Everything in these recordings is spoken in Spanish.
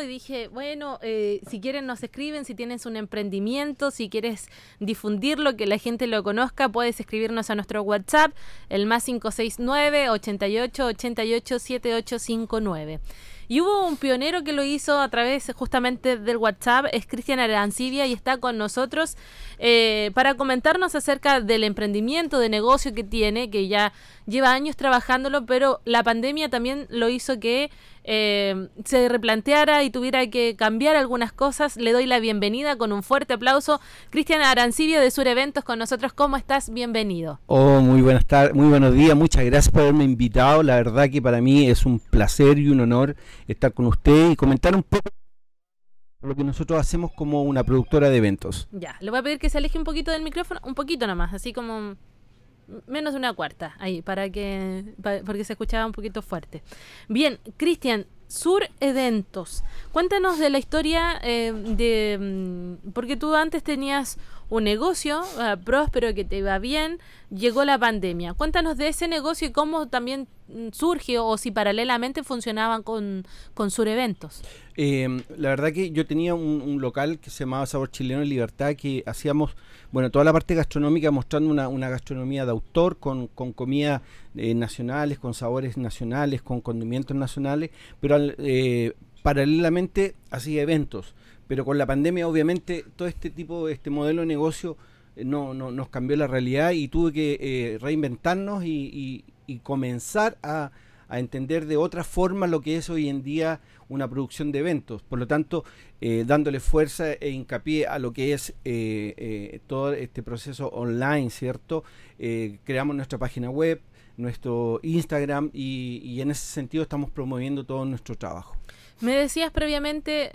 y dije, bueno, eh, si quieren nos escriben, si tienes un emprendimiento, si quieres difundirlo, que la gente lo conozca, puedes escribirnos a nuestro WhatsApp, el más 569 88 88 7859. Y hubo un pionero que lo hizo a través justamente del WhatsApp, es Cristian Arancibia y está con nosotros eh, para comentarnos acerca del emprendimiento, de negocio que tiene, que ya lleva años trabajándolo, pero la pandemia también lo hizo que eh, se replanteara y tuviera que cambiar algunas cosas. Le doy la bienvenida con un fuerte aplauso. Cristian Arancibia de Sur Eventos con nosotros. ¿Cómo estás? Bienvenido. Oh, muy buenas tardes, muy buenos días. Muchas gracias por haberme invitado. La verdad que para mí es un placer y un honor estar con usted y comentar un poco lo que nosotros hacemos como una productora de eventos. Ya, le voy a pedir que se aleje un poquito del micrófono, un poquito nomás, así como menos de una cuarta ahí para que porque se escuchaba un poquito fuerte. Bien, Cristian, Sur Eventos. Cuéntanos de la historia eh, de mm, porque tú antes tenías un negocio uh, próspero que te iba bien, llegó la pandemia. Cuéntanos de ese negocio y cómo también mm, surge o si paralelamente funcionaban con, con Sur Eventos. Eh, la verdad que yo tenía un, local que se llamaba Sabor Chileno en Libertad que hacíamos, bueno, toda la parte gastronómica mostrando una, una gastronomía de autor con, con comida eh, nacionales, con sabores nacionales, con condimentos nacionales, pero eh, paralelamente hacía eventos pero con la pandemia obviamente todo este tipo, este modelo de negocio eh, no, no nos cambió la realidad y tuve que eh, reinventarnos y, comenzar a, entender de otra forma lo que es hoy en día una producción de eventos. Por lo tanto, dándole fuerza e hincapié a lo que es todo este proceso online, ¿cierto? creamos nuestra página web, nuestro Instagram y, y, en ese sentido estamos promoviendo todo nuestro trabajo. Me decías previamente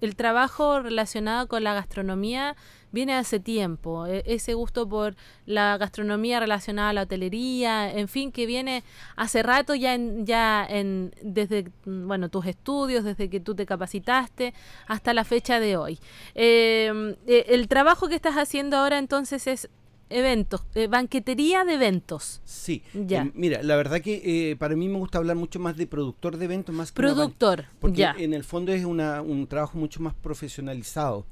el trabajo relacionado con la gastronomía viene hace tiempo. E, ese gusto por la gastronomía relacionada a la hotelería, en fin, que viene hace rato ya en, ya en desde bueno tus estudios, desde que tú te capacitaste hasta la fecha de hoy. Em, e, el trabajo que estás haciendo ahora entonces es eventos, eh, banquetería de eventos. Sí, ya. Eh, mira, la verdad que eh, para mí me gusta hablar mucho más de productor de eventos más que productor, porque en el fondo es una, un trabajo mucho más profesionalizado,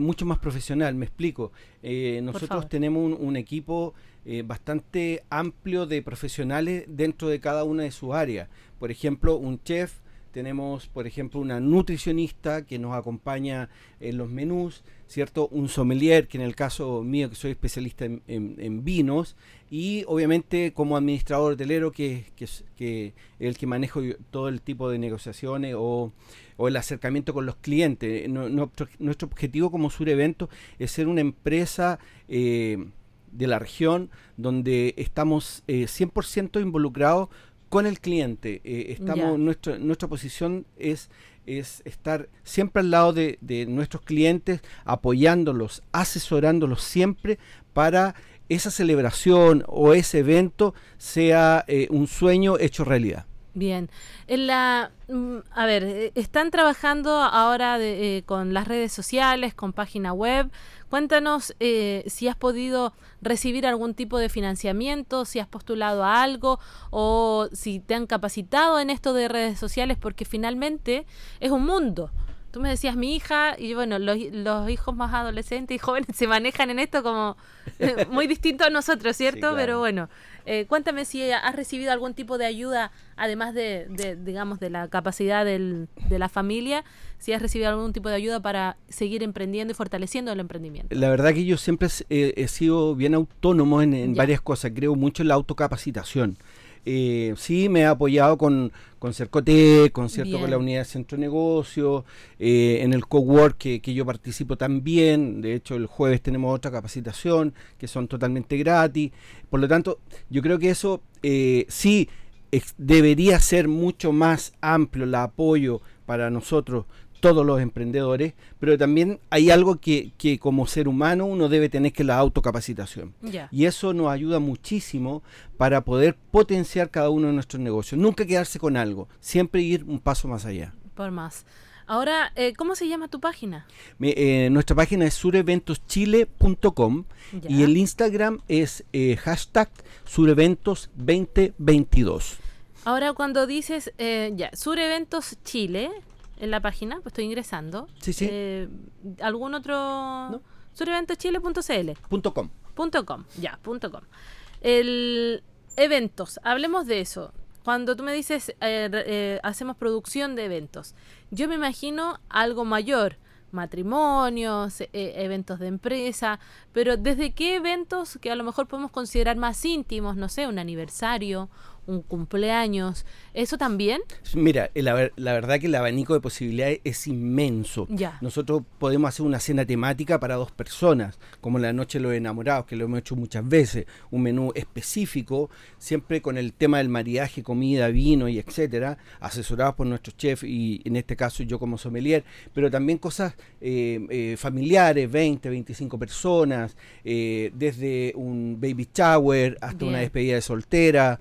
mucho más profesional. Me explico. nosotros tenemos un, equipo bastante amplio de profesionales dentro de cada una de sus áreas. Por ejemplo, un chef. Tenemos, por ejemplo, una nutricionista que nos acompaña en los menús. ¿Cierto? Un sommelier, que en el caso mío, que soy especialista en, vinos, y obviamente como administrador hotelero, que, que, el que manejo todo el tipo de negociaciones o, el acercamiento con los clientes. nuestro, objetivo como Sur Evento es ser una empresa eh, de la región donde estamos 100% eh, involucrados con el cliente. Eh, estamos, nuestra, nuestra posición es es estar siempre al lado de, nuestros clientes, apoyándolos, asesorándolos siempre para esa celebración o ese evento sea eh, un sueño hecho realidad. Bien, en la, mm, a ver, eh, están trabajando ahora eh, con las redes sociales, con página web. Cuéntanos eh, si has podido recibir algún tipo de financiamiento, si has postulado a algo o si te han capacitado en esto de redes sociales, porque finalmente es un mundo. Tú me decías mi hija y bueno, los, los hijos más adolescentes y jóvenes se manejan en esto como muy distinto a nosotros, ¿cierto? Pero bueno, eh, cuéntame si has recibido algún tipo de ayuda, además de, digamos, de la capacidad del, de la familia, si has recibido algún tipo de ayuda para seguir emprendiendo y fortaleciendo el emprendimiento. La verdad que yo siempre he, sido bien autónomo en, varias cosas, creo mucho en la autocapacitación. Eh, sí, me he apoyado con, con Cercote, con, cierto, con la unidad de centro de negocio, eh, en el cowork que, que yo participo también. De hecho, el jueves tenemos otra capacitación que son totalmente gratis. Por lo tanto, yo creo que eso eh, sí debería ser mucho más amplio el apoyo para nosotros todos los emprendedores, pero también hay algo que, que como ser humano uno debe tener que la autocapacitación. Y eso nos ayuda muchísimo para poder potenciar cada uno de nuestros negocios. Nunca quedarse con algo, siempre ir un paso más allá. Por más. Ahora, eh, ¿cómo se llama tu página? Eh, nuestra página es sureventoschile.com y el Instagram es eh, hashtag sureventos2022. Ahora cuando dices, eh, ya, Sur Eventos Chile, en la página, pues estoy ingresando. Sí, sí. Eh, ¿Algún otro? ¿No? Sureventoschile.cl. Com. Ya, punto com. El eventos, hablemos de eso. Cuando tú me dices, eh, eh, hacemos producción de eventos, yo me imagino algo mayor matrimonios, eh, eventos de empresa, pero ¿desde qué eventos que a lo mejor podemos considerar más íntimos, no sé, un aniversario, un cumpleaños, ¿eso también? Mira, la, verdad que el abanico de posibilidades es inmenso. Ya. Nosotros podemos hacer una cena temática para dos personas, como la Noche de los Enamorados, que lo hemos hecho muchas veces, un menú específico, siempre con el tema del mariaje, comida, vino y etcétera, asesorados por nuestro chef y en este caso yo como sommelier, pero también cosas eh, eh, familiares, 20, 25 personas, eh, desde un baby shower hasta una despedida de soltera,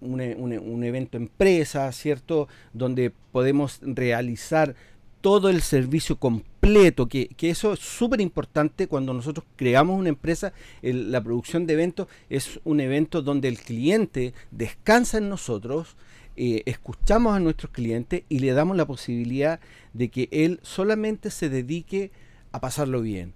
un, evento empresa, ¿cierto? Donde podemos realizar todo el servicio completo, que, eso es súper importante cuando nosotros creamos una empresa, la producción de eventos es un evento donde el cliente descansa en nosotros, eh, escuchamos a nuestros clientes y le damos la posibilidad de que él solamente se dedique a pasarlo bien.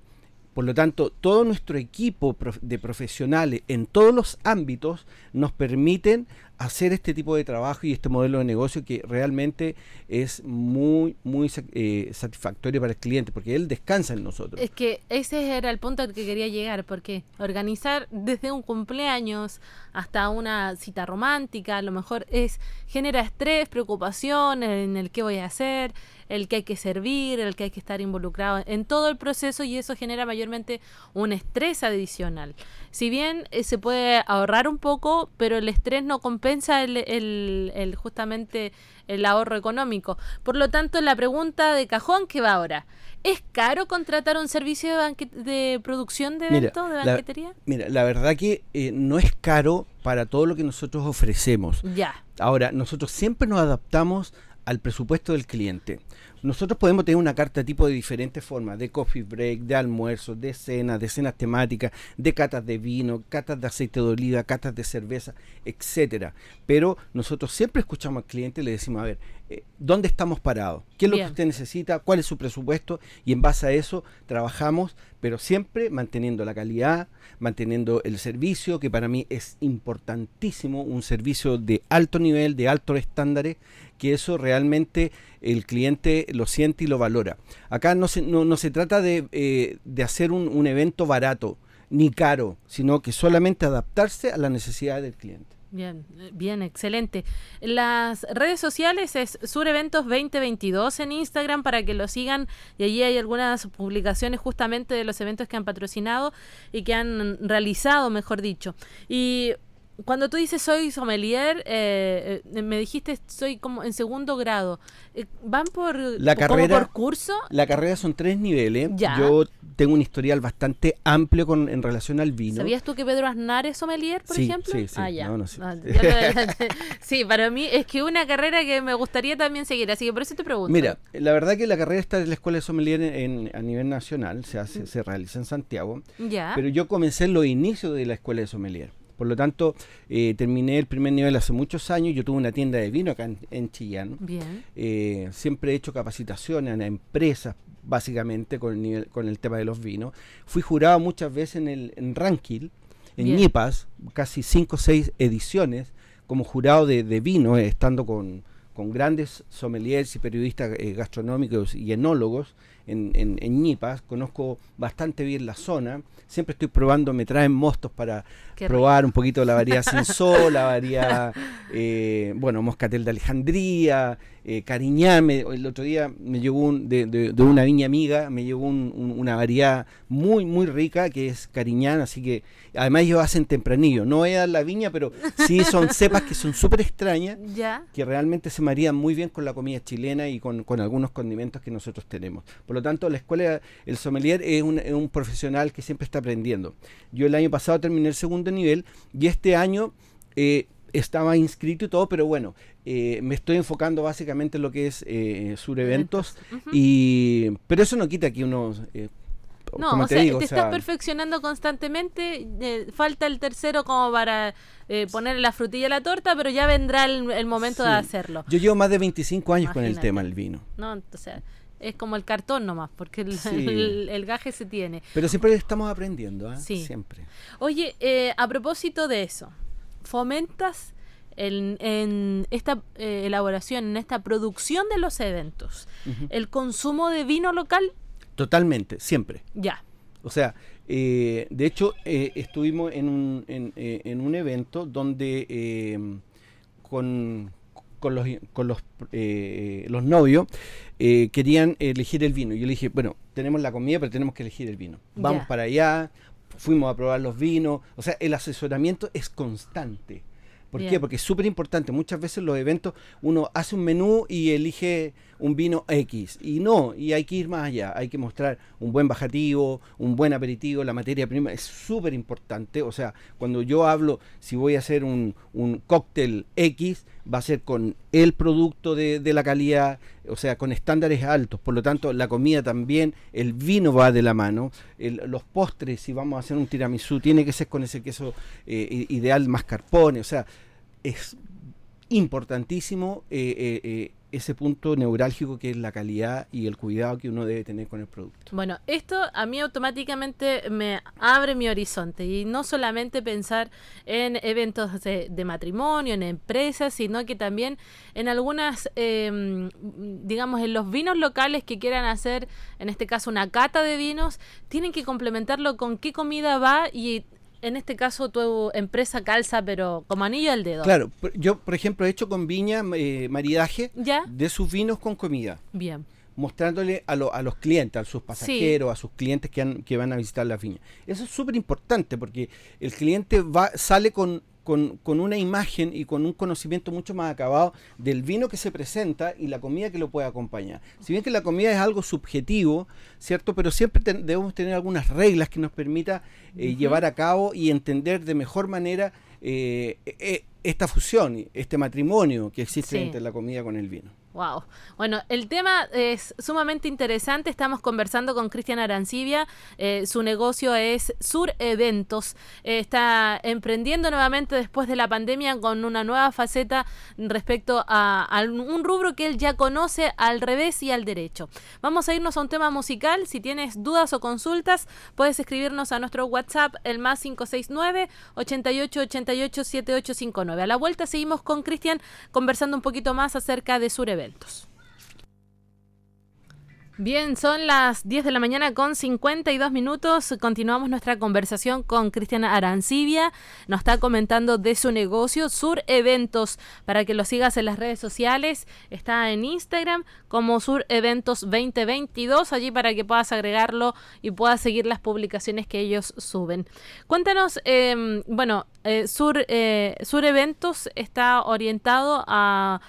Por lo tanto, todo nuestro equipo de profesionales en todos los ámbitos nos permiten hacer este tipo de trabajo y este modelo de negocio que realmente es muy, muy eh, satisfactorio para el cliente, porque él descansa en nosotros. Es que ese era el punto al que quería llegar, porque organizar desde un cumpleaños hasta una cita romántica, a lo mejor es genera estrés, preocupación en el qué voy a hacer, el que hay que servir, el que hay que estar involucrado en todo el proceso y eso genera mayormente un estrés adicional. Si bien eh, se puede ahorrar un poco, pero el estrés no compensa el, el, justamente el ahorro económico. Por lo tanto, la pregunta de cajón que va ahora. ¿Es caro contratar un servicio de, de producción de eventos, de banquetería? mira, la verdad que eh, no es caro para todo lo que nosotros ofrecemos. Ya. Ahora, nosotros siempre nos adaptamos al presupuesto del cliente. Nosotros podemos tener una carta tipo de diferentes formas, de coffee break, de almuerzo, de cena, de cenas temáticas, de catas de vino, catas de aceite de oliva, catas de cerveza, etcétera. Pero nosotros siempre escuchamos al cliente y le decimos, a ver, eh, ¿dónde estamos parados? ¿Qué es lo que usted necesita? ¿Cuál es su presupuesto? Y en base a eso trabajamos, pero siempre manteniendo la calidad, manteniendo el servicio, que para mí es importantísimo, un servicio de alto nivel, de altos estándares, que eso realmente el cliente lo siente y lo valora. Acá no se, no, se trata de, eh, de hacer un, un, evento barato ni caro, sino que solamente adaptarse a la necesidad del cliente. Bien, bien, excelente. Las redes sociales es Sureventos 2022 en Instagram para que lo sigan y allí hay algunas publicaciones justamente de los eventos que han patrocinado y que han realizado, mejor dicho. Y cuando tú dices soy sommelier, eh, eh, me dijiste soy como en segundo grado. Eh, ¿Van por, la carrera, por curso? La carrera son tres niveles. Yo tengo un historial bastante amplio con, en relación al vino. ¿Sabías tú que Pedro Aznar es sommelier, por ejemplo? Sí, sí. Ah, ya. sí. Ah, sí, para mí es que una carrera que me gustaría también seguir, así que por eso te pregunto. Mira, la verdad que la carrera está en la Escuela de Sommelier en, a nivel nacional, se, hace, se realiza en Santiago. Ya. Pero yo comencé en los inicios de la Escuela de Sommelier. Por lo tanto, eh, terminé el primer nivel hace muchos años. Yo tuve una tienda de vino acá en, Chillán. Bien. Eh, siempre he hecho capacitaciones a empresas, básicamente, con el, nivel, con el tema de los vinos. Fui jurado muchas veces en, el, en Rankil, en Ñipas, casi cinco o seis ediciones, como jurado de, vino, eh, estando con, con, grandes sommeliers y periodistas gastronómicos y enólogos en, en, en Ñipas. Conozco bastante bien la zona. Siempre estoy probando, me traen mostos para probar un poquito la variedad sol, la variedad, eh, bueno, moscatel de Alejandría, eh, el otro día me llegó un, de, una viña amiga, me llegó una variedad muy, muy rica que es Cariñán, así que además ellos hacen tempranillo, no es la viña, pero sí son cepas que son súper extrañas, que realmente se marían muy bien con la comida chilena y con, algunos condimentos que nosotros tenemos. Por lo tanto, la escuela, el sommelier es un, es un profesional que siempre está aprendiendo. Yo el año pasado terminé el segundo nivel y este año... Eh, estaba inscrito y todo, pero bueno, eh, me estoy enfocando básicamente en lo que es eh, sur eventos, y pero eso no quita que uno eh, no, como o te sea, digo, te estás perfeccionando constantemente, eh, falta el tercero como para eh, poner la frutilla a la torta, pero ya vendrá el, momento de hacerlo. Yo llevo más de 25 años con el tema del vino. No, entonces es como el cartón nomás, porque el, gaje se tiene. Pero siempre estamos aprendiendo, ¿eh? Sí. Siempre. Oye, eh, a propósito de eso, ¿fomentas en, esta eh, elaboración, en esta producción de los eventos, el consumo de vino local? Totalmente, siempre. Ya. O sea, eh, de hecho, eh, estuvimos en un, en, un evento donde con, con, los, con los, los novios querían elegir el vino. Yo le dije, bueno, tenemos la comida, pero tenemos que elegir el vino. Vamos para allá, fuimos a probar los vinos. O sea, el asesoramiento es constante. ¿Por qué? Porque es súper importante. Muchas veces los eventos uno hace un menú y elige un vino X. Y no, y hay que ir más allá. Hay que mostrar un buen bajativo, un buen aperitivo. La materia prima es súper importante. O sea, cuando yo hablo, si voy a hacer un, un cóctel X, va a ser con el producto de, de, la calidad, o sea, con estándares altos. Por lo tanto, la comida también, el vino va de la mano. los postres, si vamos a hacer un tiramisú, tiene que ser con ese queso eh, ideal mascarpone. O sea, es importantísimo eh, eh, ese punto neurálgico que es la calidad y el cuidado que uno debe tener con el producto. Bueno, esto a mí automáticamente me abre mi horizonte y no solamente pensar en eventos de, matrimonio, en empresas, sino que también en algunas, em, digamos, en los vinos locales que quieran hacer, en este caso una cata de vinos, tienen que complementarlo con qué comida va y en este caso tu empresa calza, pero como anillo al dedo. Claro, yo por ejemplo he hecho con Viña eh, maridaje de sus vinos con comida. Bien. Mostrándole a, a los clientes, a sus pasajeros, a sus clientes que, que van a visitar la viña. Eso es súper importante porque el cliente va sale con con, con, una imagen y con un conocimiento mucho más acabado del vino que se presenta y la comida que lo puede acompañar. Si bien que la comida es algo subjetivo, ¿cierto? Pero siempre debemos tener algunas reglas que nos permita eh, llevar a cabo y entender de mejor manera eh, eh, esta fusión, este matrimonio que existe entre la comida con el vino. Wow. Bueno, el tema es sumamente interesante. Estamos conversando con Cristian Arancibia. Eh, su negocio es Sur Eventos. Eh, está emprendiendo nuevamente después de la pandemia con una nueva faceta respecto a, un rubro que él ya conoce al revés y al derecho. Vamos a irnos a un tema musical. Si tienes dudas o consultas, puedes escribirnos a nuestro WhatsApp, el más 569 8888 7859. A la vuelta seguimos con Cristian conversando un poquito más acerca de Sur Eventos eventos. Bien, son las 10 de la mañana con 52 minutos. Continuamos nuestra conversación con Cristiana Arancibia. Nos está comentando de su negocio, Sur Eventos, para que lo sigas en las redes sociales. Está en Instagram como Sur Eventos 2022, allí para que puedas agregarlo y puedas seguir las publicaciones que ellos suben. Cuéntanos, em, bueno, eh, Sur, eh, Sur Eventos está orientado a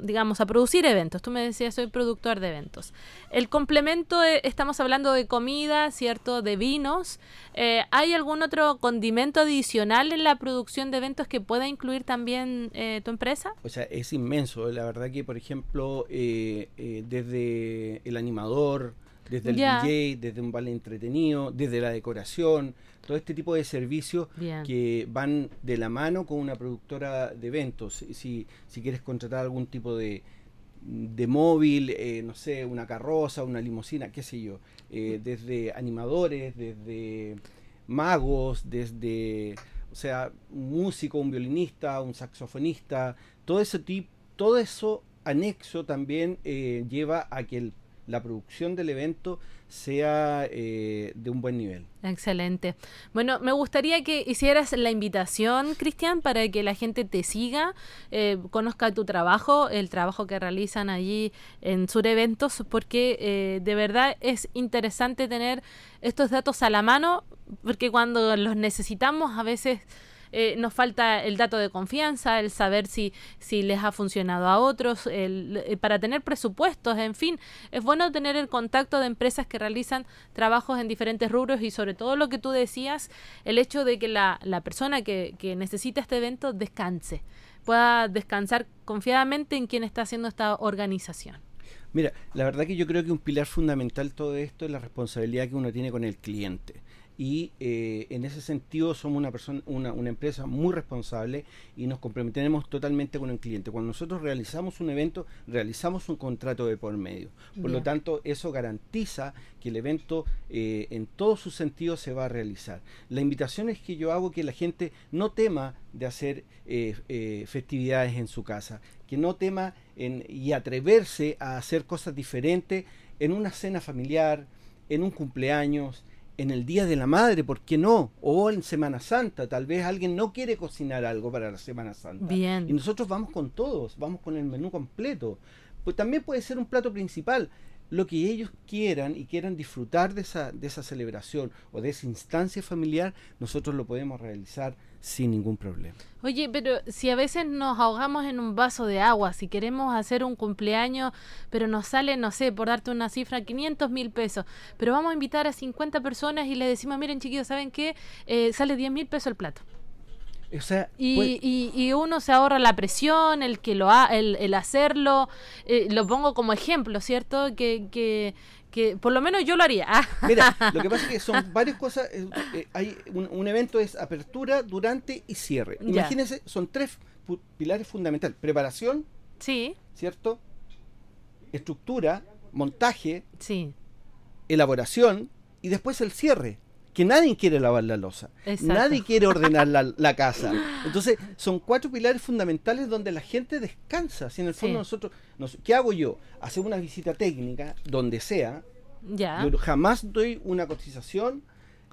digamos, a producir eventos. Tú me decías, soy productor de eventos. El complemento, eh, estamos hablando de comida, ¿cierto? De vinos. Eh, ¿Hay algún otro condimento adicional en la producción de eventos que pueda incluir también eh, tu empresa? O sea, es inmenso. La verdad que, por ejemplo, desde el animador, desde el DJ, desde un ballet entretenido, desde la decoración, todo este tipo de servicios que van de la mano con una productora de eventos. Si, si quieres contratar algún tipo de, de móvil, eh, no sé, una carroza, una limusina, qué sé yo, eh, desde animadores, desde magos, desde, o sea, un músico, un violinista, un saxofonista, todo ese tipo, todo eso anexo también eh, lleva a que la producción del evento sea eh, de un buen nivel. Excelente. Bueno, me gustaría que hicieras la invitación, Cristian, para que la gente te siga, eh, conozca tu trabajo, el trabajo que realizan allí en Sur Eventos, porque eh, de verdad es interesante tener estos datos a la mano, porque cuando los necesitamos a veces eh, nos falta el dato de confianza, el saber si, si les ha funcionado a otros, el, eh, para tener presupuestos, en fin, es bueno tener el contacto de empresas que realizan trabajos en diferentes rubros y sobre todo lo que tú decías, el hecho de que la, la persona que, que necesita este evento descanse, pueda descansar confiadamente en quien está haciendo esta organización. Mira, la verdad que yo creo que un pilar fundamental todo esto es la responsabilidad que uno tiene con el cliente y eh, en ese sentido somos una persona una, una, empresa muy responsable y nos comprometemos totalmente con el cliente. Cuando nosotros realizamos un evento realizamos un contrato de por medio. Por lo tanto eso garantiza que el evento eh, en todos sus sentidos se va a realizar. La invitación es que yo hago que la gente no tema de hacer eh, festividades en su casa que no tema en, y atreverse a hacer cosas diferentes en una cena familiar en un cumpleaños en el Día de la Madre, ¿por qué no? O en Semana Santa, tal vez alguien no quiere cocinar algo para la Semana Santa. Bien. Y nosotros vamos con todos, vamos con el menú completo. Pues también puede ser un plato principal. Lo que ellos quieran y quieran disfrutar de esa, de esa celebración o de esa instancia familiar, nosotros lo podemos realizar sin ningún problema. Oye, pero si a veces nos ahogamos en un vaso de agua, si queremos hacer un cumpleaños, pero nos sale, no sé, por darte una cifra, 500 mil pesos, pero vamos a invitar a 50 personas y le decimos, miren chiquillos, ¿saben qué? Eh, sale 10 mil pesos el plato. O sea, y, y, uno se ahorra la presión, el que lo ha, el, el hacerlo, eh, lo pongo como ejemplo, ¿cierto? Que, que, que por lo menos yo lo haría. Mira, lo que pasa es que son varias cosas. Eh, eh, hay un, evento es apertura, durante y cierre. Imagínense, son tres pilares fundamentales: preparación, sí, cierto, estructura, montaje, sí, elaboración y después el cierre que nadie quiere lavar la losa, nadie quiere ordenar la, casa. Entonces, son cuatro pilares fundamentales donde la gente descansa. Si en el fondo nosotros, ¿qué hago yo? Hacer una visita técnica, donde sea. Ya. Yo jamás doy una cotización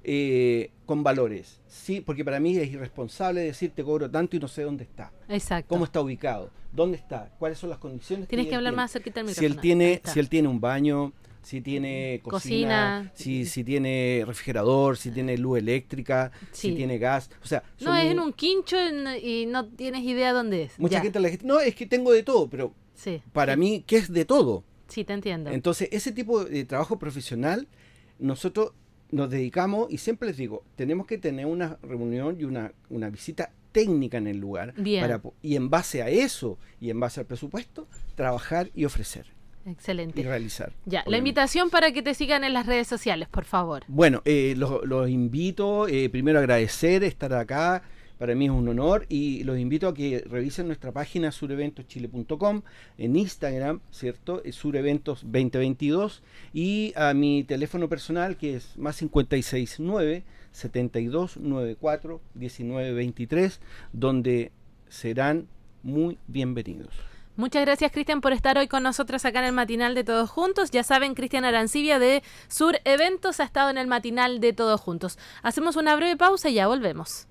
eh, con valores, sí, porque para mí es irresponsable decir te cobro tanto y no sé dónde está. Exacto. ¿Cómo está ubicado? ¿Dónde está? ¿Cuáles son las condiciones? Tienes que, hablar más cerquita del micrófono. Si él tiene, si él tiene un baño, si tiene cocina, Si, si tiene refrigerador, si tiene luz eléctrica, si tiene gas. O sea, no, es en un quincho y no tienes idea dónde es. Mucha gente la no, es que tengo de todo, pero para mí, ¿qué es de todo? Sí, te entiendo. Entonces, ese tipo de trabajo profesional, nosotros nos dedicamos, y siempre les digo, tenemos que tener una reunión y una, una visita técnica en el lugar. Para, y en base a eso, y en base al presupuesto, trabajar y ofrecer. Excelente. Y realizar. Ya, la invitación para que te sigan en las redes sociales, por favor. Bueno, eh, los, invito, eh, primero a agradecer estar acá, para mí es un honor, y los invito a que revisen nuestra página sureventoschile.com, en Instagram, ¿cierto? Sureventos 2022, y a mi teléfono personal que es más 569 7294 1923, donde serán muy bienvenidos. Muchas gracias, Cristian, por estar hoy con nosotros acá en el matinal de Todos Juntos. Ya saben, Cristian Arancibia de Sur Eventos ha estado en el matinal de Todos Juntos. Hacemos una breve pausa y ya volvemos.